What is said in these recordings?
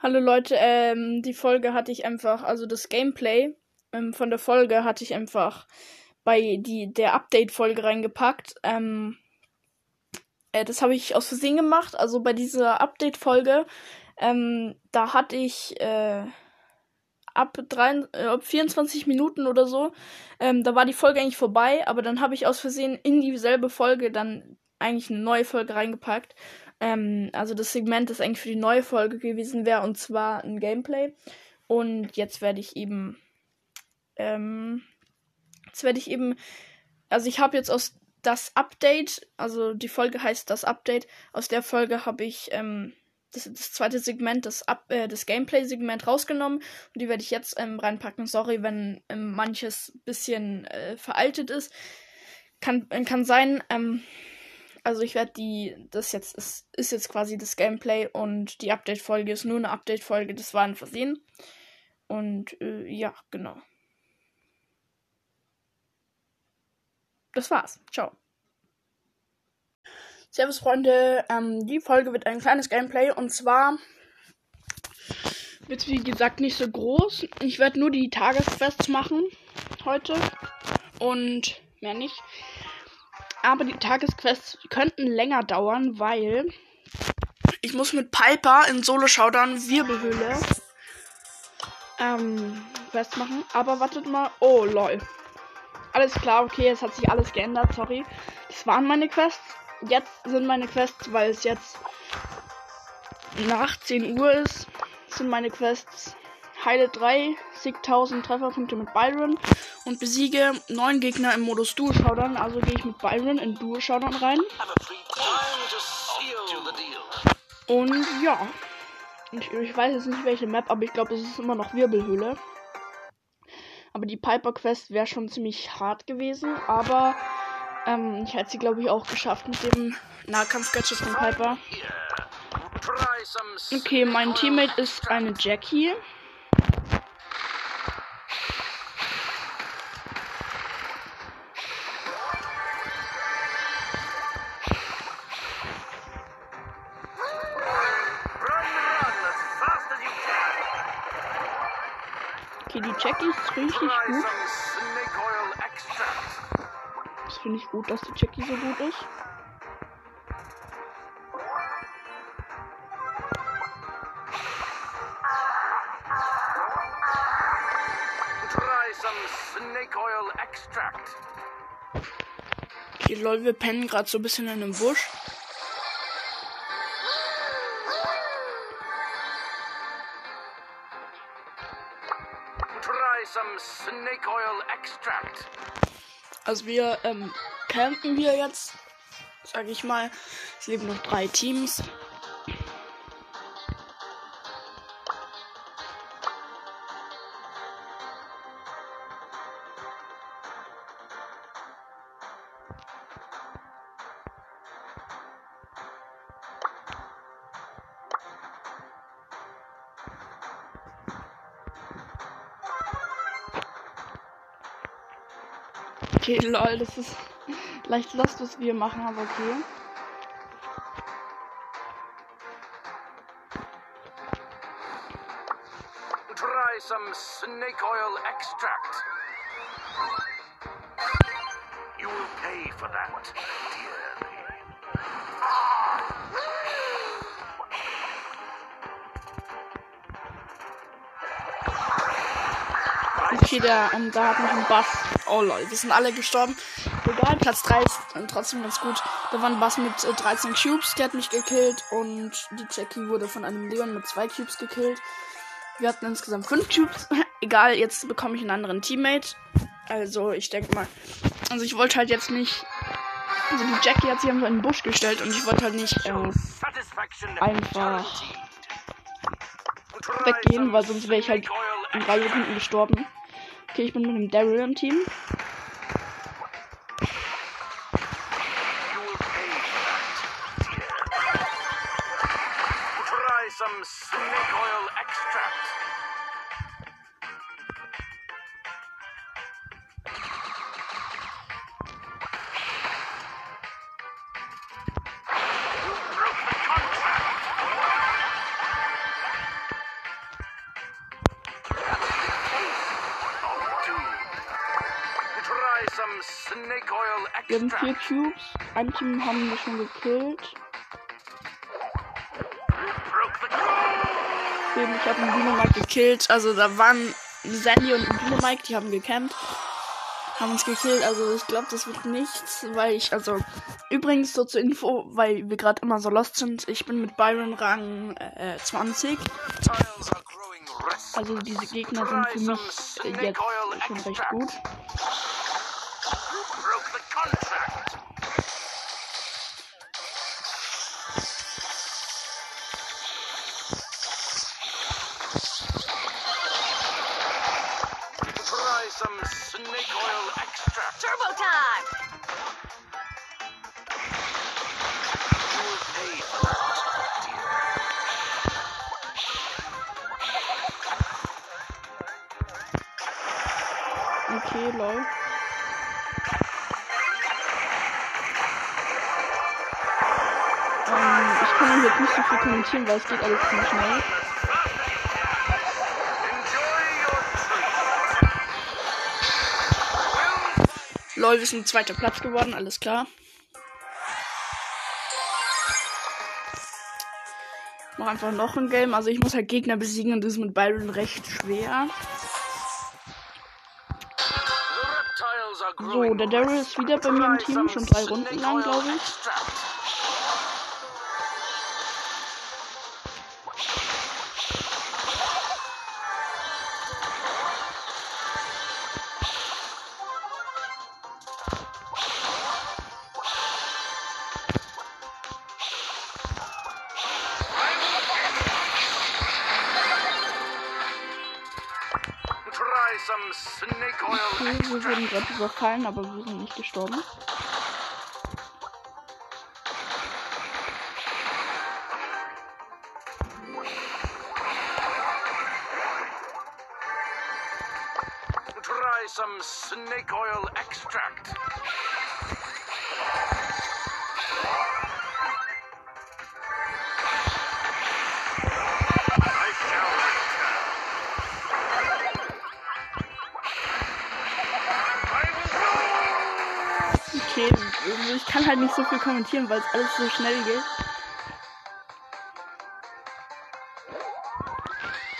Hallo Leute, ähm, die Folge hatte ich einfach, also das Gameplay ähm, von der Folge hatte ich einfach bei die, der Update-Folge reingepackt. Ähm, äh, das habe ich aus Versehen gemacht. Also bei dieser Update-Folge, ähm, da hatte ich äh, ab, drei, äh, ab 24 Minuten oder so, ähm, da war die Folge eigentlich vorbei, aber dann habe ich aus Versehen in dieselbe Folge dann eigentlich eine neue Folge reingepackt. Ähm, also das Segment, das eigentlich für die neue Folge gewesen wäre, und zwar ein Gameplay. Und jetzt werde ich eben, ähm, jetzt werde ich eben, also ich habe jetzt aus das Update, also die Folge heißt das Update, aus der Folge habe ich, ähm, das, das zweite Segment, das, äh, das Gameplay-Segment rausgenommen und die werde ich jetzt ähm, reinpacken. Sorry, wenn ähm, manches bisschen äh, veraltet ist. Kann, kann sein, ähm, also ich werde die, das jetzt ist, ist jetzt quasi das Gameplay und die Update-Folge ist nur eine Update-Folge, das war ein Versehen. Und äh, ja, genau. Das war's. Ciao. Servus Freunde, ähm, die Folge wird ein kleines Gameplay und zwar wird wie gesagt nicht so groß. Ich werde nur die Tagesquests machen heute und mehr nicht. Aber die Tagesquests könnten länger dauern, weil ich muss mit Piper in Solo-Showdown Wirbelhöhle ähm, festmachen. Aber wartet mal. Oh, lol. Alles klar, okay, es hat sich alles geändert, sorry. Das waren meine Quests. Jetzt sind meine Quests, weil es jetzt nach 10 Uhr ist, sind meine Quests heile 3, sieg 1000 Trefferpunkte mit Byron und besiege 9 Gegner im Modus Duo Showdown. Also gehe ich mit Byron in Duo Showdown rein. Und ja. Ich, ich, weiß jetzt nicht welche Map, aber ich glaube, es ist immer noch Wirbelhöhle. Aber die Piper Quest wäre schon ziemlich hart gewesen. Aber ähm, ich hätte sie, glaube ich, auch geschafft mit dem Nahkampf-Gadget von Piper. Okay, mein Teammate ist eine Jackie. Ist richtig gut. Das finde ich gut, dass die Jackie so gut ist. Okay, lol, wir pennen gerade so ein bisschen in einem Busch. Also wir ähm, campen hier jetzt, sag ich mal. Es leben noch drei Teams. Okay, lol, das ist leicht lost, was wir machen, aber okay. Try some snake oil extract. You will pay for that Okay, der, ähm, da hat mich ein Bass. Oh lol, wir sind alle gestorben. Egal, Platz 3 ist äh, trotzdem ganz gut. Da war ein Bass mit äh, 13 Cubes, der hat mich gekillt. Und die Jackie wurde von einem Leon mit 2 Cubes gekillt. Wir hatten insgesamt 5 Cubes. Egal, jetzt bekomme ich einen anderen Teammate. Also, ich denke mal. Also, ich wollte halt jetzt nicht. Also, die Jackie hat sich einfach in den Busch gestellt und ich wollte halt nicht äh, einfach weggehen, weil sonst wäre ich halt in drei Sekunden gestorben. Okay, ich bin mit dem Daryl im Team. Wir haben vier. Cubes. Ein Team haben wir schon gekillt. Eben, ich habe einen Dynamite gekillt. Also da waren Sandy und ein Dynamite, die haben gecampt. Haben uns gekillt. Also ich glaube, das wird nichts, weil ich, also übrigens so zur Info, weil wir gerade immer so lost sind. Ich bin mit Byron Rang äh, 20. Tiles are growing restless. Also diese Gegner sind für mich äh, jetzt schon recht gut. Ähm, ich kann jetzt nicht so viel kommentieren, weil es geht alles ziemlich schnell. Lol, wir sind zweiter Platz geworden, alles klar. Mach einfach noch ein Game. Also ich muss halt Gegner besiegen und das ist mit Byron recht schwer. So, der Daryl ist wieder bei mir im Team, schon drei Runden lang, glaube ich. Wir wurden gerade überfallen, aber wir sind nicht gestorben. Okay, ich kann halt nicht so viel kommentieren, weil es alles so schnell geht.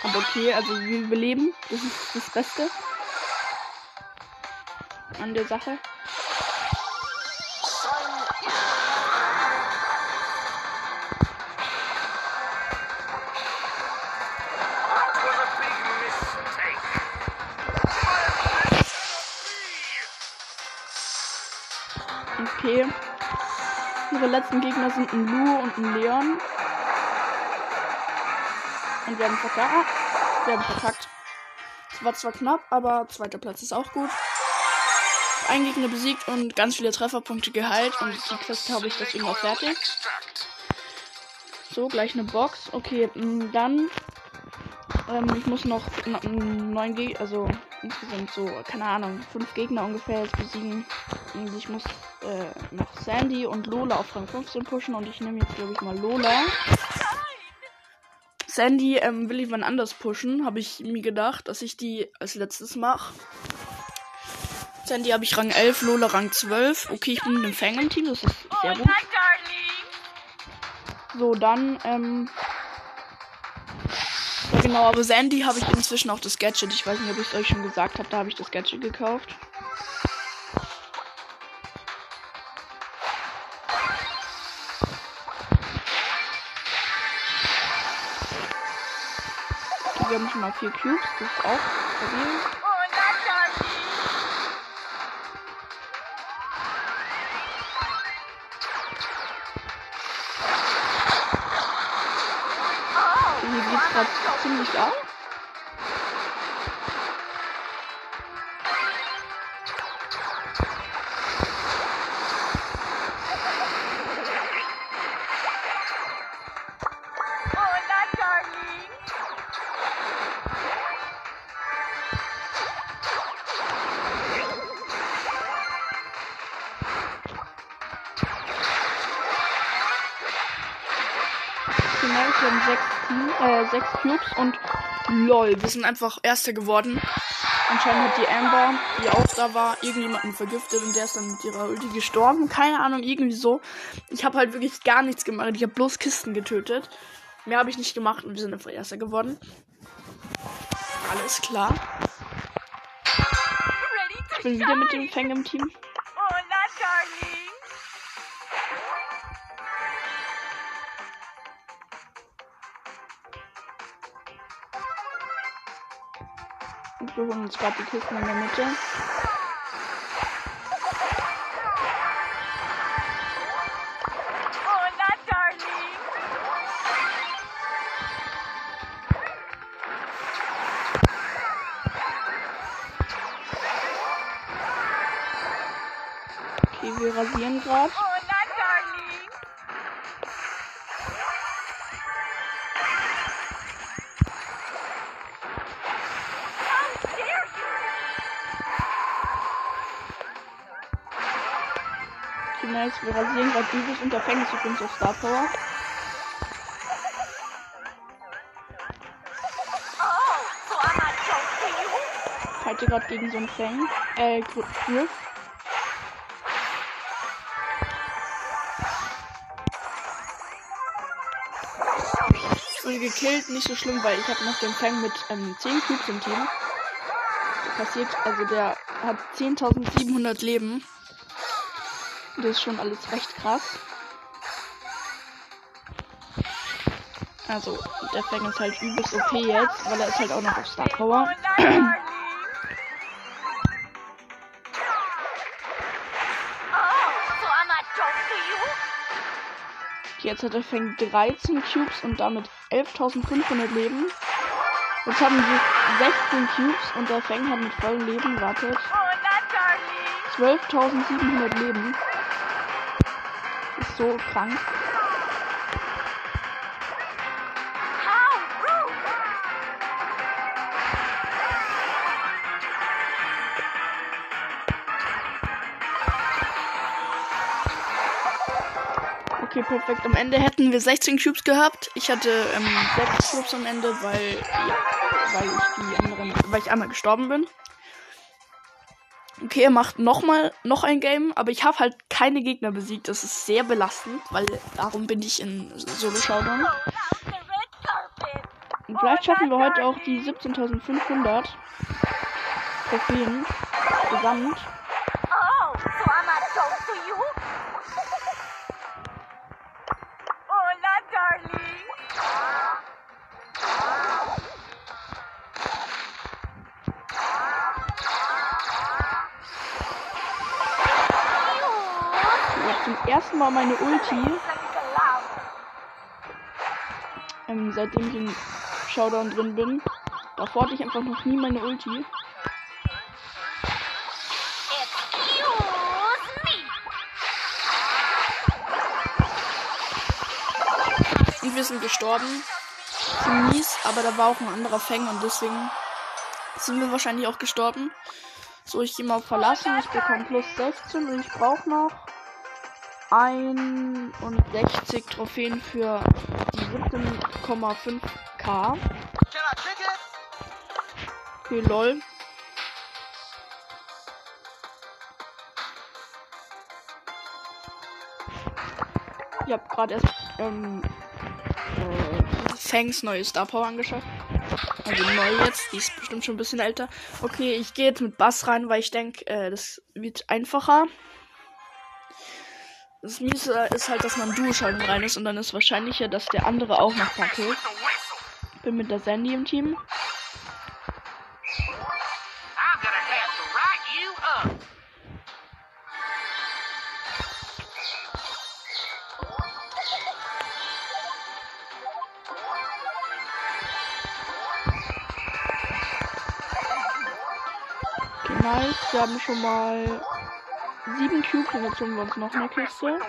Aber okay, also wir überleben. Das ist das Beste an der Sache. Letzten Gegner sind ein Lu und ein Leon. Und wir haben verkackt. Wir haben verkackt. Es war zwar knapp, aber zweiter Platz ist auch gut. Ein Gegner besiegt und ganz viele Trefferpunkte geheilt. Und die Quest habe ich deswegen auch fertig. So, gleich eine Box. Okay, m, dann. Ähm, ich muss noch neun Gegner, also insgesamt so, keine Ahnung, fünf Gegner ungefähr jetzt besiegen. Und ich muss äh, noch Sandy und Lola auf Rang 15 pushen und ich nehme jetzt, glaube ich, mal Lola. Sandy ähm, will ich wann anders pushen, habe ich mir gedacht, dass ich die als letztes mache. Sandy habe ich Rang 11, Lola Rang 12. Okay, ich bin mit dem Fang im Team, das ist sehr gut. Darling! So, dann, ähm. Genau, aber Sandy habe ich inzwischen auch das Gadget. Ich weiß nicht, ob ich es euch schon gesagt habe, da habe ich das Gadget gekauft. Okay, wir haben schon mal vier Cubes, das ist auch stabil. Gerade ziemlich ab. Sechs, Cubes und Lol, wir sind einfach Erster geworden. Anscheinend hat die Amber, die auch da war, irgendjemanden vergiftet und der ist dann mit ihrer Ulti gestorben. Keine Ahnung, irgendwie so. Ich habe halt wirklich gar nichts gemacht. Ich habe bloß Kisten getötet. Mehr habe ich nicht gemacht und wir sind einfach Erster geworden. Alles klar. Ich bin wieder mit dem Fang im Team. Wir uns gerade die Kisten in der Mitte. Nice. Wir rasieren gerade übelst Fang ist übrigens auf Star Power. You? Halte gerade gegen so einen Fang. Äh, Gr- Griff. Ich wurde gekillt, nicht so schlimm, weil ich habe noch den Fang mit ähm, 10 Cubes im Team. Passiert, also der hat 10.700 Leben. Das ist schon alles recht krass. Also, der Fang ist halt übelst OP jetzt, weil er ist halt auch noch auf Star Power. Jetzt hat er Fang 13 Cubes und damit 11.500 Leben. Jetzt haben wir 16 Cubes und der Fang hat mit vollem Leben, wartet, Hola, darling. 12.700 Leben. So krank. Okay, perfekt. Am Ende hätten wir 16 Cubes gehabt. Ich hatte ähm, 6 Cubes am Ende, weil, ja, weil ich die anderen, weil ich einmal gestorben bin. Okay, er macht nochmal noch ein Game, aber ich habe halt keine Gegner besiegt. Das ist sehr belastend, weil darum bin ich in Solo Showdown. Und vielleicht schaffen wir heute auch die 17.500 Trophäen gesamt. Ersten meine Ulti, ähm, seitdem ich in Showdown drin bin. Davor hatte ich einfach noch nie meine Ulti. Und wir sind gestorben. Mies, aber da war auch ein anderer Fang und deswegen sind wir wahrscheinlich auch gestorben. So, ich gehe mal verlassen. Ich bekomme plus 16 und ich brauche noch 61 Trophäen für die 17,5k. Can I kick it? Okay, lol. Ich habe gerade erst ähm, äh, Fangs neue Star Power angeschafft. Also neu jetzt, die ist bestimmt schon ein bisschen älter. Okay, ich gehe jetzt mit Bass rein, weil ich denke, äh, das wird einfacher. Das Miese ist halt, dass man Duo-Schalten rein ist und dann ist wahrscheinlicher, dass der andere auch noch fackelt. Bin mit der Sandy im Team. Okay, nice. Wir haben schon mal sieben Cubes und jetzt holen wir uns noch eine Kiste.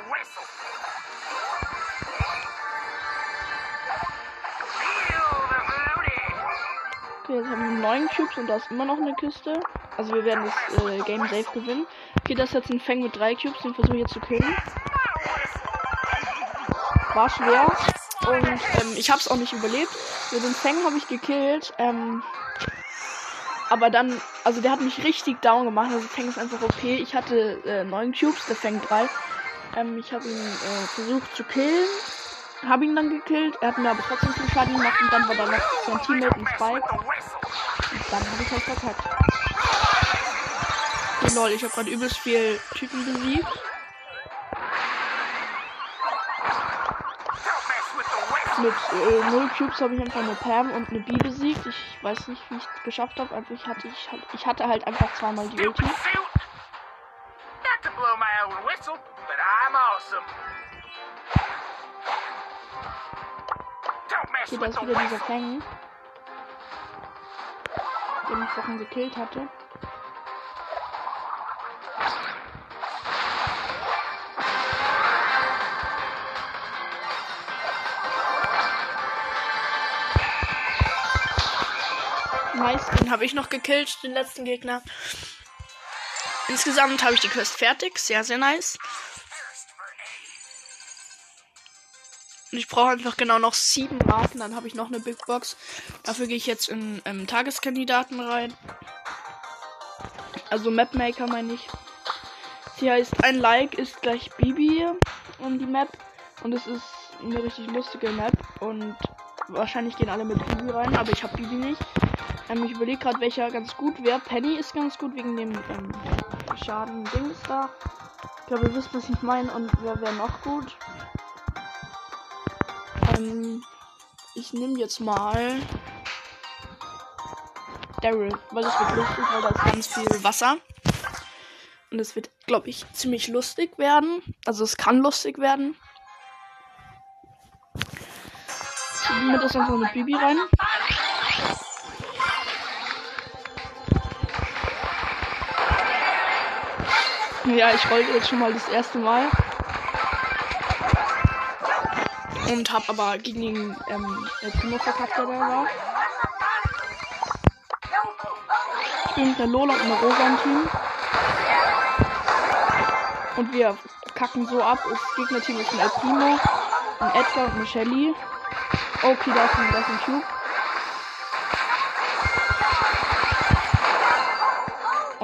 Okay, jetzt haben wir neun Cubes und da ist immer noch eine Kiste. Also wir werden das äh, Game safe gewinnen. Okay, das ist jetzt ein Fang mit drei Cubes, den versuche ich jetzt zu killen. War schwer. Und ähm, ich habe es auch nicht überlebt. Mit den Fang habe ich gekillt. Ähm, aber dann, also der hat mich richtig down gemacht. Also Fang ist einfach OP. Ich hatte äh, 9 Cubes, der Fang 3. Ähm, ich habe ihn äh, versucht zu killen. Habe ihn dann gekillt. Er hat mir aber trotzdem viel Schaden gemacht. Und dann war da noch sein Teammate ein Spike. Und dann habe ich halt verkackt. Lol, ich habe gerade übelst viel Typen besiegt. Mit äh, 0 Cubes habe ich einfach eine Pam und eine B besiegt. Ich weiß nicht, wie ich es geschafft habe. Einfach ich hatte, ich, ich hatte halt einfach zweimal die Ulti. Okay, da ist wieder dieser. Fang. Den ich vorhin gekillt hatte. Den habe ich noch gekillt, den letzten Gegner. Insgesamt habe ich die Quest fertig, sehr, sehr nice. Und ich brauche einfach genau noch sieben Marken, dann habe ich noch eine Big Box. Dafür gehe ich jetzt in ähm, Tageskandidaten rein. Also Mapmaker meine ich. Sie heißt ein Like ist gleich Bibi um die Map. Und es ist eine richtig lustige Map. Und wahrscheinlich gehen alle mit Bibi rein, aber ich habe Bibi nicht. Ähm, ich überlege gerade, welcher ganz gut wäre. Penny ist ganz gut wegen dem ähm, Schaden-Dings da. Ich glaube, ihr wisst, was ich meine. Und wer wäre noch gut? Ähm, ich nehme jetzt mal Daryl, weil das wird lustig, weil da ist ganz viel Wasser. Und es wird, glaube ich, ziemlich lustig werden. Also es kann lustig werden. Ich nehme das einfach mit Bibi rein. Ja, ich rollte jetzt schon mal das erste Mal. Und hab aber gegen den ähm, der Primo verkackt, der da war. Ich bin mit der Lola und einer Rosa im Team. Und wir kacken so ab. Das Gegnerteam ist ein El Primo, ein Edgar und eine Shelly. Okay, da ist ein, da ist ein Cube.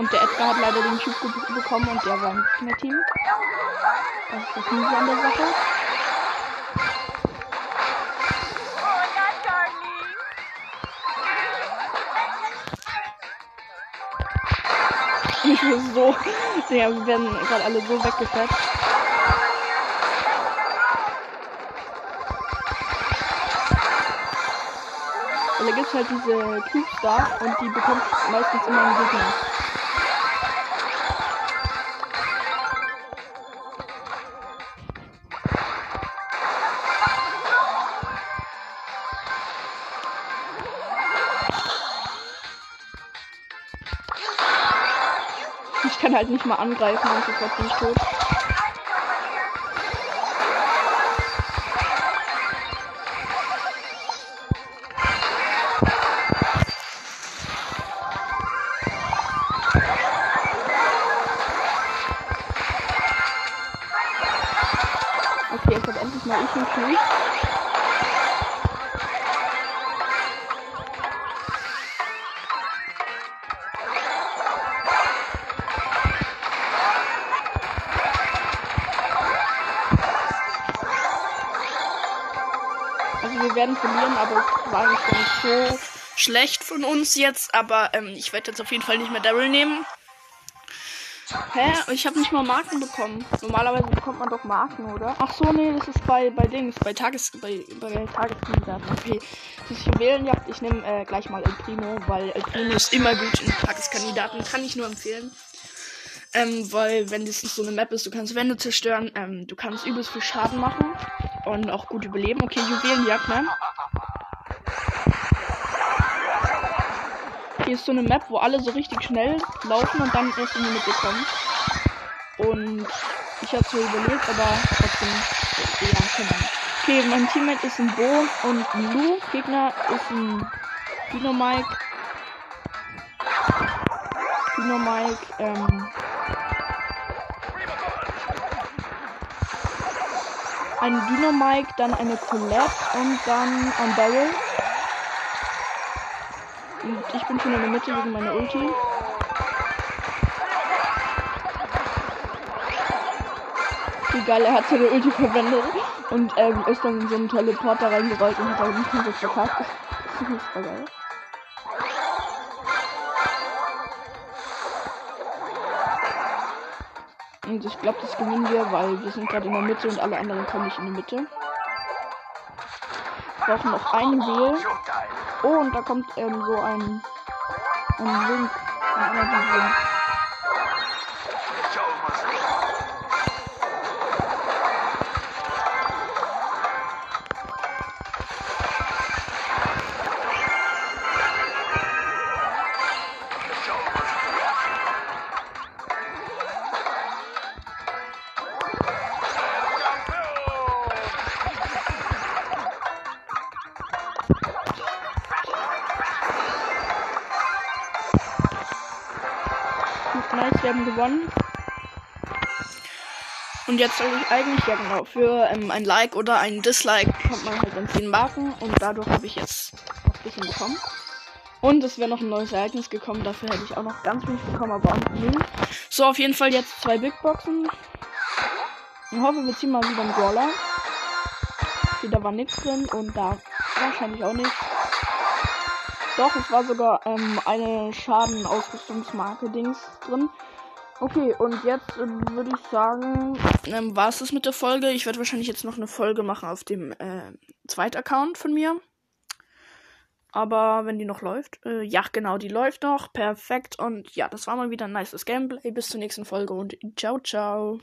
Und der Edgar hat leider den ge bekommen und der war im Gegnerteam. Das ist das Miese an der Sache. Ich bin so. Ja, wir werden gerade alle so weggefetzt. Und da gibt's halt diese Cubes da und die bekommt meistens immer ein Gegner. Halt nicht mal angreifen und sofort bin ich tot. Verlieren, aber war nicht so schlecht von uns jetzt. Aber ähm, ich werde jetzt auf jeden Fall nicht mehr Daryl nehmen. Hä? Ich habe nicht mal Marken bekommen. Normalerweise bekommt man doch Marken, oder? Ach so, nee, das ist bei, bei Dings, bei Tages, bei, bei Tageskandidaten. Okay, ist Juwelenjagd. Ich nehme äh, gleich mal El Primo, weil El Primo ist immer gut in Tageskandidaten. Kann ich nur empfehlen. Ähm, weil wenn das so eine Map ist, du kannst Wände zerstören, ähm, du kannst übelst viel Schaden machen und auch gut überleben. Okay, Juwelenjagd, ne? Hier ist so eine Map, wo alle so richtig schnell laufen und dann erst in die Mitte kommen. Und ich habe so überlebt, aber trotzdem ja. Okay, mein Teammate ist ein Bo und ein Lu. Gegner ist ein Dynamike. Dynamike, ähm. Ein Dynamike, dann eine Colette und dann ein Barrel. Und ich bin schon in der Mitte wegen meiner Ulti. Wie geil, er hat seine Ulti verwendet und ähm, ist dann in so einen Teleporter reingerollt und hat aber nicht komplett verkackt. Das ist super geil. Und ich glaube, das gewinnen wir, weil wir sind gerade in der Mitte und alle anderen kommen nicht in die Mitte. Wir brauchen noch einen. Showtime. Oh, und da kommt ähm, so ein, ein Link. Ein gewonnen. Und jetzt soll ich eigentlich, ja genau, für ähm, ein Like oder ein Dislike bekommt man halt dann 10 Marken und dadurch habe ich jetzt noch ein bisschen bekommen. Und es wäre noch ein neues Ereignis gekommen, dafür hätte ich auch noch ganz wenig bekommen, aber auch nicht. So, auf jeden Fall jetzt zwei Big Boxen. Ich hoffe, wir ziehen mal wieder einen Brawler. Okay, da war nichts drin und da wahrscheinlich auch nichts. Doch, es war sogar ähm, eine Schadenausrüstungsmarke-Dings drin. Okay, und jetzt ähm, würde ich sagen, ähm, war es das mit der Folge. Ich werde wahrscheinlich jetzt noch eine Folge machen auf dem äh, Zweit-Account von mir. Aber wenn die noch läuft, äh, ja, genau, die läuft noch. Perfekt. Und ja, das war mal wieder ein nices Gameplay. Bis zur nächsten Folge und ciao, ciao.